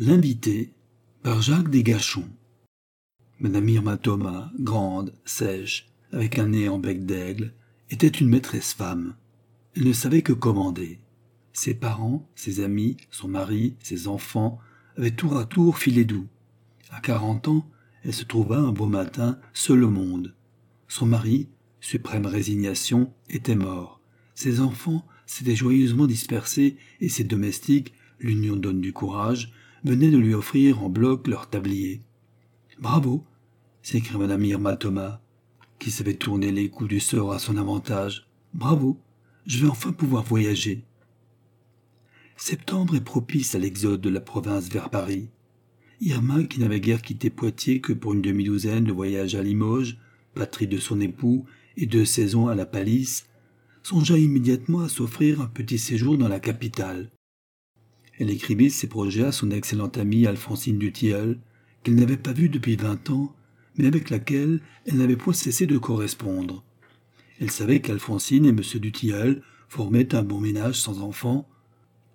L'invité par Jacques Desgachons. Madame Irma Thomas, grande, sèche, avec un nez en bec d'aigle, était une maîtresse femme. Elle ne savait que commander. Ses parents, ses amis, son mari, ses enfants avaient tour à tour filé doux. À quarante ans, elle se trouva un beau matin seule au monde. Son mari, suprême résignation, était mort. Ses enfants s'étaient joyeusement dispersés et ses domestiques, l'union donne du courage, venaient de lui offrir en bloc leur tablier. Bravo s'écria madame Irma Thomas, qui savait tourner les coups du sort à son avantage. Bravo je vais enfin pouvoir voyager. Septembre est propice à l'exode de la province vers Paris. Irma, qui n'avait guère quitté Poitiers que pour une demi-douzaine de voyages à Limoges, patrie de son époux, et deux saisons à la Palisse, songea immédiatement à s'offrir un petit séjour dans la capitale. Elle écrivit ses projets à son excellente amie Alphonsine Dutilleul, qu'elle n'avait pas vue depuis vingt ans, mais avec laquelle elle n'avait point cessé de correspondre. Elle savait qu'Alphonsine et M. Dutilleul formaient un bon ménage sans enfants,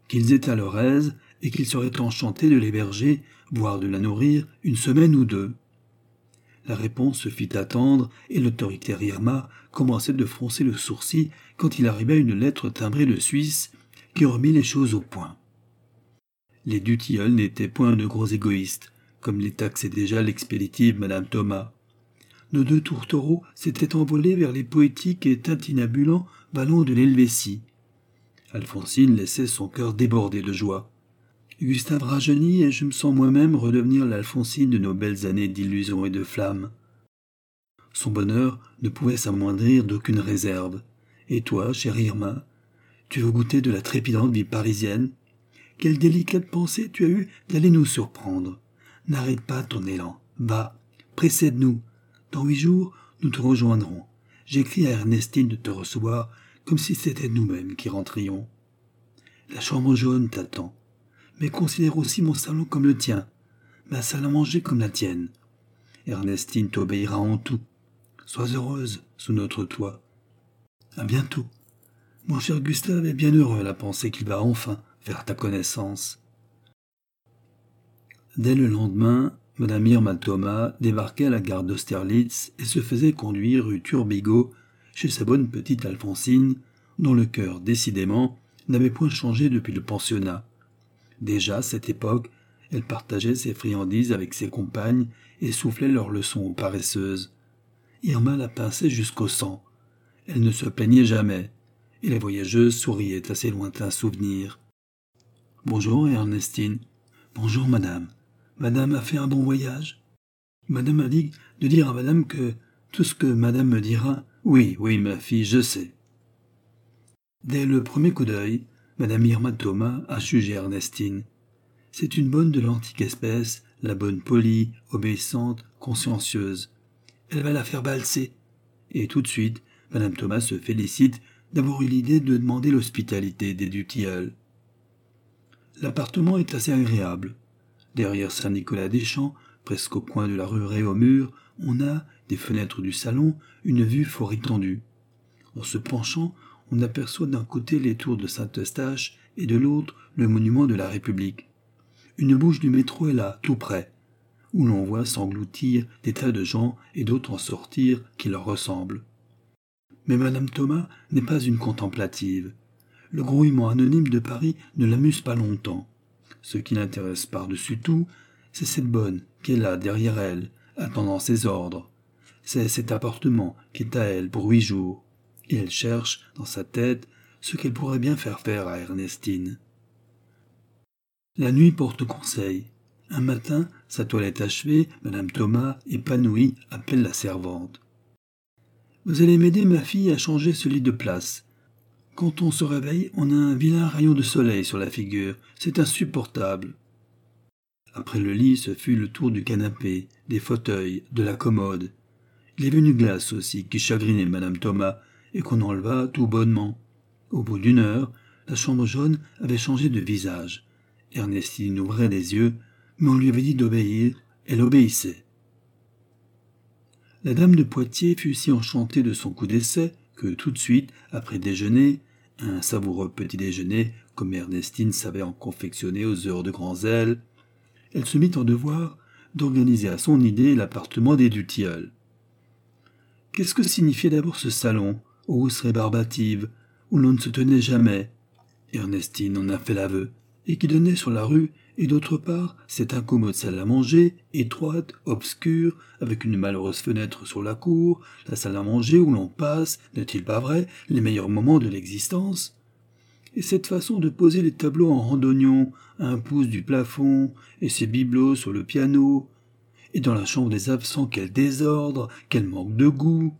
qu'ils étaient à leur aise et qu'ils seraient enchantés de l'héberger, voire de la nourrir, une semaine ou deux. La réponse se fit attendre, et l'autorité Irma commençait de froncer le sourcil quand il arriva une lettre timbrée de Suisse qui remit les choses au point. Les Dutilleul n'étaient point de gros égoïstes, comme les taxait déjà l'expéditive Madame Thomas. Nos deux tourtereaux s'étaient envolés vers les poétiques et tintinabulants ballons de l'Helvétie. Alphonsine laissait son cœur déborder de joie. Gustave rajeunit et je me sens moi-même redevenir l'Alphonsine de nos belles années d'illusions et de flammes. Son bonheur ne pouvait s'amoindrir d'aucune réserve. Et toi, chère Irma, tu veux goûter de la trépidante vie parisienne? Quelle délicate pensée tu as eue d'aller nous surprendre. N'arrête pas ton élan. Va, précède-nous. Dans huit jours, nous te rejoindrons. J'écris à Ernestine de te recevoir comme si c'était nous-mêmes qui rentrions. La chambre jaune t'attend. Mais considère aussi mon salon comme le tien, ma salle à manger comme la tienne. Ernestine t'obéira en tout. Sois heureuse sous notre toit. À bientôt. Mon cher Gustave est bien heureux à la pensée qu'il va enfin vers ta connaissance. Dès le lendemain, Madame Irma Thomas débarquait à la gare d'Austerlitz et se faisait conduire rue Turbigo chez sa bonne petite Alphonsine, dont le cœur, décidément, n'avait point changé depuis le pensionnat. Déjà, à cette époque, elle partageait ses friandises avec ses compagnes et soufflait leurs leçons aux paresseuses. Irma la pinçait jusqu'au sang. Elle ne se plaignait jamais, et les voyageuses souriaient à ses lointains souvenirs. Bonjour, Ernestine. Bonjour, madame. Madame a fait un bon voyage Madame a dit de dire à madame que tout ce que madame me dira. Oui, oui, ma fille, je sais. Dès le premier coup d'œil, madame Irma Thomas a jugé Ernestine. C'est une bonne de l'antique espèce, la bonne polie, obéissante, consciencieuse. Elle va la faire balser. Et tout de suite, madame Thomas se félicite d'avoir eu l'idée de demander l'hospitalité des Dutilleul. L'appartement est assez agréable. Derrière Saint-Nicolas-des-Champs, presque au coin de la rue Réaumur, on a, des fenêtres du salon, une vue fort étendue. En se penchant, on aperçoit d'un côté les tours de Saint-Eustache et de l'autre le monument de la République. Une bouche du métro est là, tout près, où l'on voit s'engloutir des tas de gens et d'autres en sortir qui leur ressemblent. Mais Madame Thomas n'est pas une contemplative le grouillement anonyme de Paris ne l'amuse pas longtemps. Ce qui l'intéresse par-dessus tout, c'est cette bonne qui est là derrière elle, attendant ses ordres. C'est cet appartement qui est à elle pour huit jours, et elle cherche, dans sa tête, ce qu'elle pourrait bien faire faire à Ernestine. La nuit porte conseil. Un matin, sa toilette achevée, Madame Thomas, épanouie, appelle la servante. Vous allez m'aider, ma fille, à changer ce lit de place. Quand on se réveille, on a un vilain rayon de soleil sur la figure. C'est insupportable. Après le lit, ce fut le tour du canapé, des fauteuils, de la commode. Il y avait une glace aussi qui chagrinait madame Thomas et qu'on enleva tout bonnement. Au bout d'une heure, la chambre jaune avait changé de visage. Ernestine ouvrait les yeux, mais on lui avait dit d'obéir. Elle obéissait. La dame de Poitiers fut si enchantée de son coup d'essai tout de suite, après déjeuner, un savoureux petit déjeuner, comme Ernestine savait en confectionner aux heures de grand zèle, elle se mit en devoir d'organiser à son idée l'appartement des Dutilleul. Qu'est-ce que signifiait d'abord ce salon, hausse rébarbative, où l'on ne se tenait jamais? Ernestine en a fait l'aveu, et qui donnait sur la rue, et d'autre part cette incommode salle à manger, étroite, obscure, avec une malheureuse fenêtre sur la cour, la salle à manger où l'on passe, n'est-il pas vrai, les meilleurs moments de l'existence. Et cette façon de poser les tableaux en randonnion à un pouce du plafond, et ses bibelots sur le piano, et dans la chambre des absents quel désordre, quel manque de goût,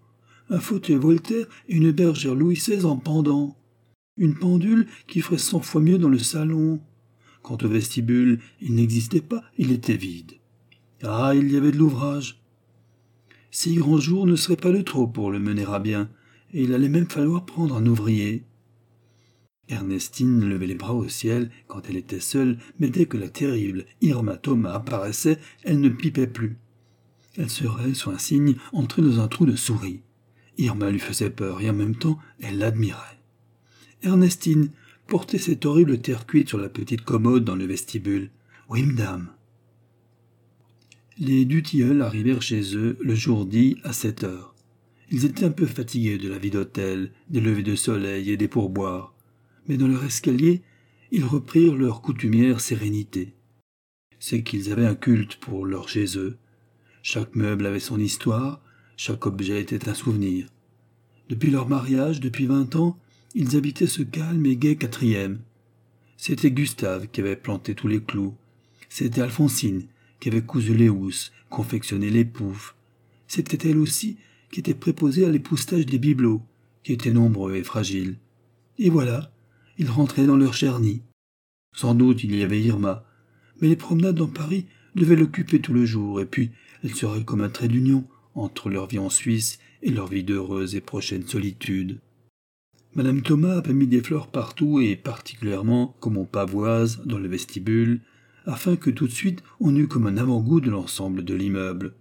un fauteuil Voltaire et une bergère Louis XVI en pendant, une pendule qui ferait cent fois mieux dans le salon. Quant au vestibule, il n'existait pas, il était vide. Ah, il y avait de l'ouvrage. Six grands jours ne seraient pas de trop pour le mener à bien, et il allait même falloir prendre un ouvrier. Ernestine levait les bras au ciel quand elle était seule, mais dès que la terrible Irma Thomas apparaissait, elle ne pipait plus. Elle serait, sur un signe, entrée dans un trou de souris. Irma lui faisait peur et en même temps elle l'admirait. Ernestine portait cette horrible terre cuite sur la petite commode dans le vestibule. Oui, madame. Les Dutilleul arrivèrent chez eux le jour dit à sept heures. Ils étaient un peu fatigués de la vie d'hôtel, des levées de soleil et des pourboires mais dans leur escalier, ils reprirent leur coutumière sérénité. C'est qu'ils avaient un culte pour leur chez eux. Chaque meuble avait son histoire, chaque objet était un souvenir. Depuis leur mariage, depuis vingt ans, ils habitaient ce calme et gai quatrième. C'était Gustave qui avait planté tous les clous. C'était Alphonsine qui avait cousu les housses, confectionné les poufs. C'était elle aussi qui était préposée à l'époustage des bibelots, qui étaient nombreux et fragiles. Et voilà, ils rentraient dans leur cher nid. Sans doute il y avait Irma, mais les promenades dans Paris devaient l'occuper tout le jour, et puis elle serait comme un trait d'union entre leur vie en Suisse et leur vie d'heureuse et prochaine solitude. Madame Thomas avait mis des fleurs partout et particulièrement comme on pavoise dans le vestibule, afin que tout de suite on eût comme un avant-goût de l'ensemble de l'immeuble.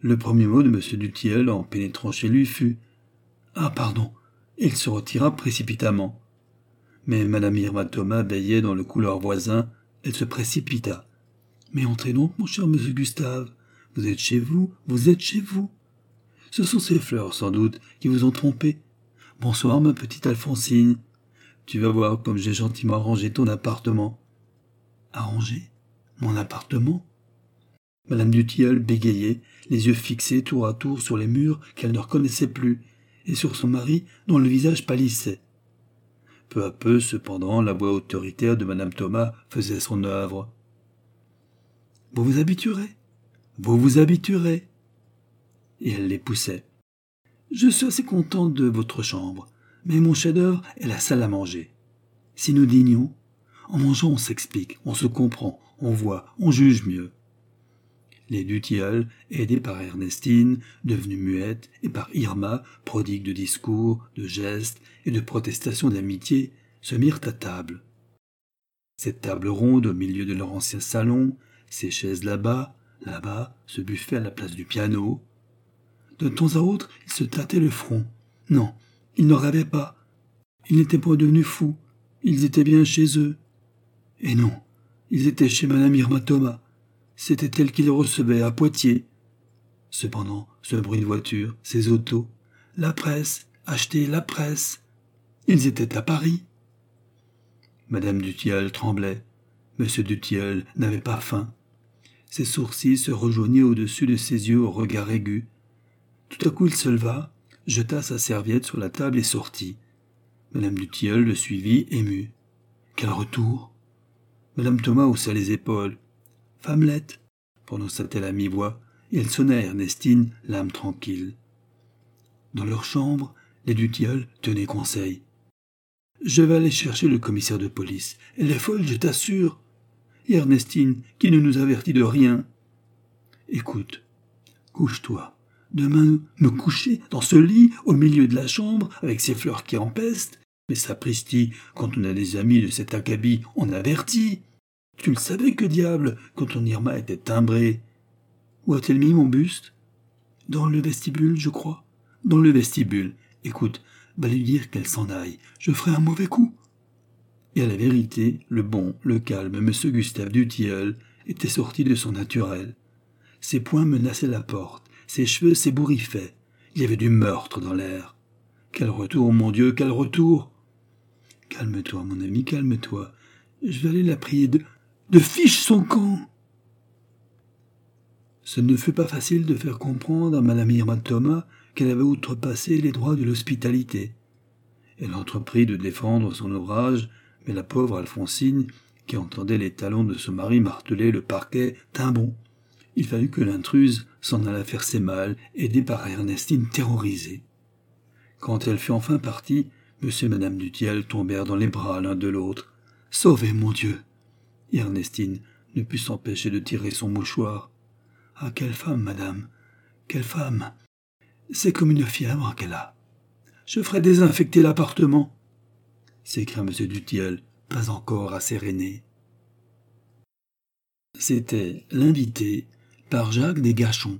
Le premier mot de M. Dutiel en pénétrant chez lui fut Ah, pardon. Il se retira précipitamment. Mais Madame Irma Thomas veillait dans le couloir voisin. Elle se précipita. Mais entrez donc, mon cher monsieur Gustave. Vous êtes chez vous, vous êtes chez vous. Ce sont ces fleurs, sans doute, qui vous ont trompé. Bonsoir, ma petite Alphonsine. Tu vas voir comme j'ai gentiment arrangé ton appartement. Arrangé Mon appartement? Madame Dutilleul bégayait, les yeux fixés tour à tour sur les murs qu'elle ne reconnaissait plus, et sur son mari dont le visage pâlissait. Peu à peu, cependant, la voix autoritaire de madame Thomas faisait son œuvre. Vous vous habituerez. Vous vous habituerez. Et elle les poussait. Je suis assez contente de votre chambre, mais mon chef-d'œuvre est la salle à manger. Si nous dînions, en mangeant on s'explique, on se comprend, on voit, on juge mieux. Les Dutilleul, aidés par Ernestine, devenue muette, et par Irma, prodigue de discours, de gestes et de protestations d'amitié, se mirent à table. Cette table ronde au milieu de leur ancien salon, ces chaises là-bas, là-bas, ce buffet à la place du piano. De temps à autre, ils se tâtaient le front. Non, ils ne rêvaient pas. Ils n'étaient pas devenus fous. Ils étaient bien chez eux. Et non, ils étaient chez Madame Irma Thomas. C'était elle qui les recevait à Poitiers. Cependant, ce bruit de voiture, ces autos, la presse, acheter la presse. Ils étaient à Paris. Madame Dutilleul tremblait. Monsieur Dutilleul n'avait pas faim. Ses sourcils se rejoignaient au-dessus de ses yeux au regard aigu. Tout à coup il se leva, jeta sa serviette sur la table et sortit. Madame Dutilleul le suivit, émue. Quel retour Madame Thomas haussa les épaules. Femmelette, prononça-t-elle à mi-voix, et elle sonna à Ernestine, l'âme tranquille. Dans leur chambre, les Dutilleul tenaient conseil. Je vais aller chercher le commissaire de police. Elle est folle, je t'assure. Et Ernestine, qui ne nous avertit de rien. Écoute, couche-toi. Demain, me coucher dans ce lit au milieu de la chambre avec ces fleurs qui empestent. Mais sapristi, quand on a des amis de cet acabit, on avertit. Tu le savais que diable, quand ton Irma était timbrée. Où a-t-elle mis mon buste? Dans le vestibule, je crois. Dans le vestibule. Écoute, va lui dire qu'elle s'en aille. Je ferai un mauvais coup. Et à la vérité, le bon, le calme M. Gustave Dutilleul était sorti de son naturel. Ses poings menaçaient la porte, ses cheveux s'ébouriffaient. Il y avait du meurtre dans l'air. Quel retour, mon Dieu, quel retour Calme-toi, mon ami, calme-toi. Je vais aller la prier de, de fiche son camp. Ce ne fut pas facile de faire comprendre à Madame Irma Thomas qu'elle avait outrepassé les droits de l'hospitalité. Elle entreprit de défendre son ouvrage, mais la pauvre Alphonsine, qui entendait les talons de son mari marteler le parquet, tint bon. Il fallut que l'intruse s'en allât faire ses malles, aidée par Ernestine terrorisée. Quand elle fut enfin partie, monsieur et madame Dutiel tombèrent dans les bras l'un de l'autre. Sauvez, mon Dieu! Ernestine ne put s'empêcher de tirer son mouchoir. Ah, quelle femme, madame! Quelle femme! C'est comme une fièvre qu'elle a. Je ferai désinfecter l'appartement, s'écria M. Dutiel, pas encore assez C'était l'invité par Jacques Desgachons.